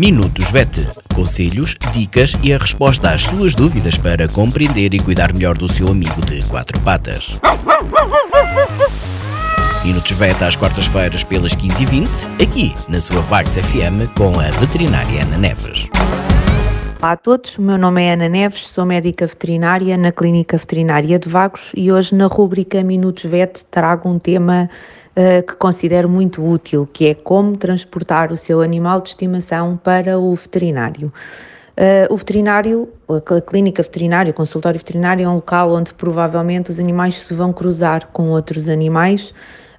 Minutos VET. Conselhos, dicas e a resposta às suas dúvidas para compreender e cuidar melhor do seu amigo de quatro patas. Minutos VET às quartas-feiras pelas 15h20, aqui na sua Vagos FM com a veterinária Ana Neves. Olá a todos, o meu nome é Ana Neves, sou médica veterinária na Clínica Veterinária de Vagos e hoje na rúbrica Minutos VET trago um tema uh, que considero muito útil, que é como transportar o seu animal de estimação para o veterinário. Uh, o veterinário, a clínica veterinária, o consultório veterinário é um local onde provavelmente os animais se vão cruzar com outros animais,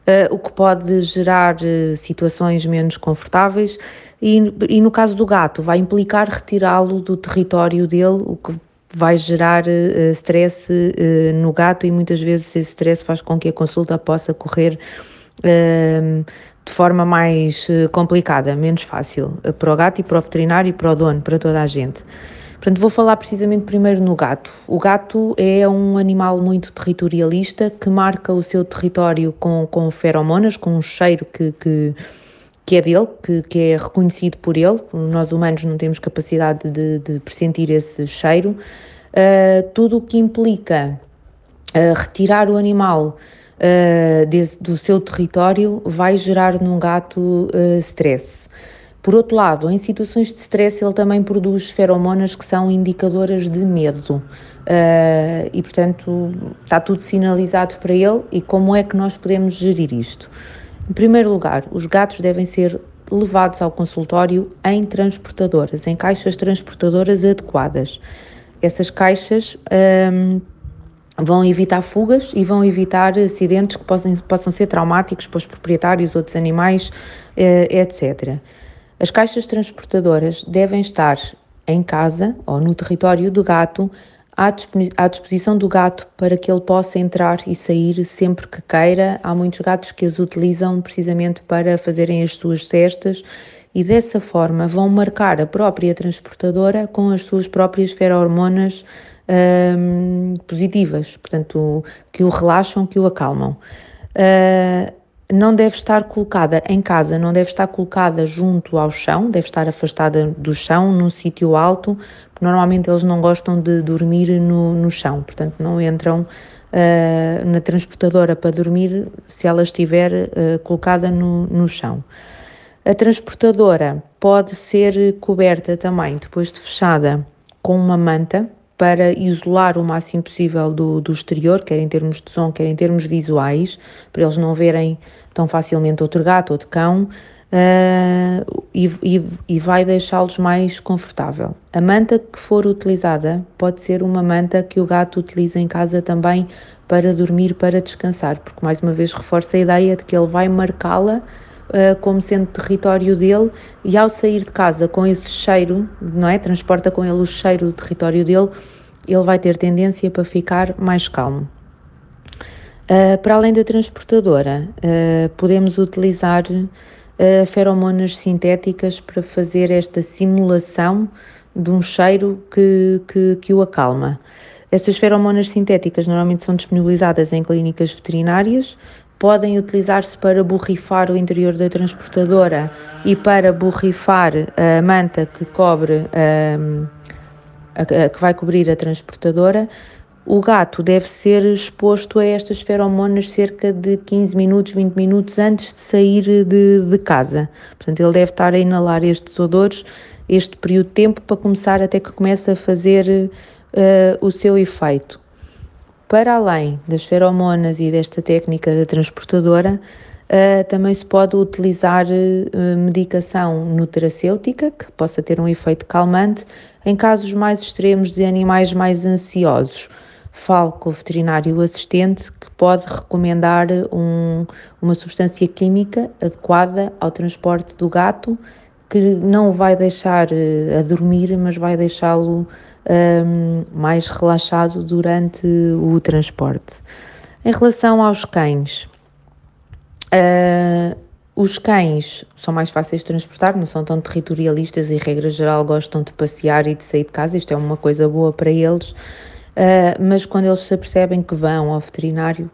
uh, o que pode gerar situações menos confortáveis e, e no caso do gato, vai implicar retirá-lo do território dele, o que vai gerar uh, stress uh, no gato e muitas vezes esse stress faz com que a consulta possa correr uh, de forma mais complicada, menos fácil, para o gato e para o veterinário e para o dono, para toda a gente. Portanto, vou falar precisamente primeiro no gato. O gato é um animal muito territorialista que marca o seu território com, com feromonas, com um cheiro que, que que é dele, que, que é reconhecido por ele. Nós humanos não temos capacidade de, de pressentir esse cheiro. Uh, tudo o que implica uh, retirar o animal uh, desse, do seu território vai gerar num gato stress. Por outro lado, em situações de stress, ele também produz feromonas que são indicadoras de medo. e, portanto, está tudo sinalizado para ele. E como é que nós podemos gerir isto? Em primeiro lugar, os gatos devem ser levados ao consultório em transportadoras, em caixas transportadoras adequadas. Essas caixas hum, vão evitar fugas e vão evitar acidentes que possam, possam ser traumáticos para os proprietários, outros animais, eh, etc. As caixas transportadoras devem estar em casa ou no território do gato à disposição do gato para que ele possa entrar e sair sempre que queira. Há muitos gatos que as utilizam precisamente para fazerem as suas cestas e dessa forma vão marcar a própria transportadora com as suas próprias ferormonas hum, positivas, portanto, que o relaxam, que o acalmam. Uh, não deve estar colocada em casa, não deve estar colocada junto ao chão, deve estar afastada do chão, num sítio alto, porque normalmente eles não gostam de dormir no, no chão, portanto não entram uh, na transportadora para dormir se ela estiver uh, colocada no, no chão. A transportadora pode ser coberta também, depois de fechada, com uma manta, para isolar o máximo possível do, do exterior, quer em termos de som, quer em termos visuais, para eles não verem tão facilmente outro gato, outro cão, uh, e, e, e, vai deixá-los mais confortável. A manta que for utilizada pode ser uma manta que o gato utiliza em casa também para dormir, para descansar, porque mais uma vez reforça a ideia de que ele vai marcá-la uh, como sendo território dele e ao sair de casa com esse cheiro, não é? Transporta com ele o cheiro do território dele, ele vai ter tendência para ficar mais calmo. Uh, para além da transportadora, uh, podemos utilizar uh, feromonas sintéticas para fazer esta simulação de um cheiro que, que, que o acalma. Essas feromonas sintéticas normalmente são disponibilizadas em clínicas veterinárias, podem utilizar-se para borrifar o interior da transportadora e para borrifar a manta que cobre a, a, que vai cobrir a transportadora. O gato deve ser exposto a estas feromonas cerca de 15 minutos, 20 minutos antes de sair de, de casa. Portanto, ele deve estar a inalar estes odores este período de tempo para começar até que comece a fazer uh, o seu efeito. Para além das feromonas e desta técnica da transportadora, uh, também se pode utilizar uh, medicação nutracêutica, que possa ter um efeito calmante, em casos mais extremos de animais mais ansiosos. Falo com o veterinário assistente que pode recomendar um, uma substância química adequada ao transporte do gato, que não vai deixar uh, a dormir, mas vai deixá-lo um, mais relaxado durante o transporte. Em relação aos cães, uh, os cães são mais fáceis de transportar, não são tão territorialistas e, regra geral, gostam de passear e de sair de casa, isto é uma coisa boa para eles, uh, mas quando eles se apercebem que vão ao veterinário,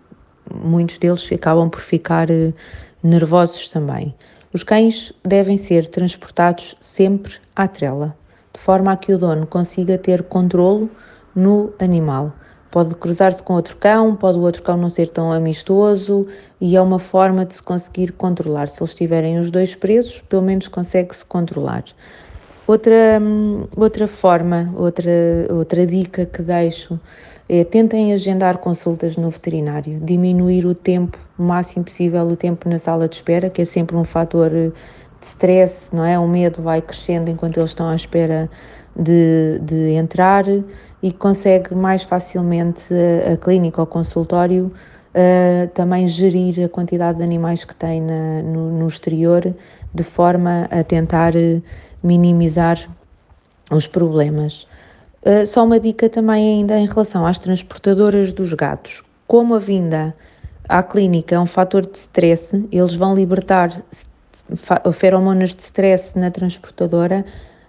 muitos deles acabam por ficar uh, nervosos também. Os cães devem ser transportados sempre à trela, de forma a que o dono consiga ter controlo no animal. Pode cruzar-se com outro cão, pode o outro cão não ser tão amistoso e é uma forma de se conseguir controlar. Se eles estiverem os dois presos, pelo menos consegue-se controlar. Outra, outra forma, outra, outra dica que deixo é tentem agendar consultas no veterinário, diminuir o tempo, o máximo possível, o tempo na sala de espera, que é sempre um fator de stress, não é? O medo vai crescendo enquanto eles estão à espera de, de entrar e consegue mais facilmente a, a clínica ou consultório uh, também gerir a quantidade de animais que tem na, no, no, exterior de forma a tentar minimizar os problemas. Uh, só uma dica também ainda em relação às transportadoras dos gatos. Como a vinda à clínica é um fator de stress, eles vão libertar feromonas de stress na transportadora.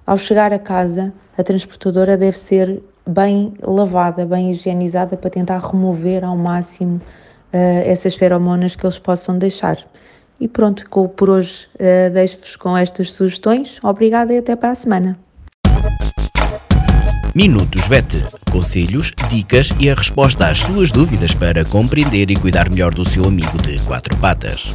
Ao chegar a casa, a transportadora deve ser bem lavada, bem higienizada para tentar remover ao máximo uh, essas feromonas que eles possam deixar. E pronto, por hoje uh, deixo-vos com estas sugestões. Obrigada e até para a semana. Minutos VET. Conselhos, dicas e a resposta às suas dúvidas para compreender e cuidar melhor do seu amigo de quatro patas.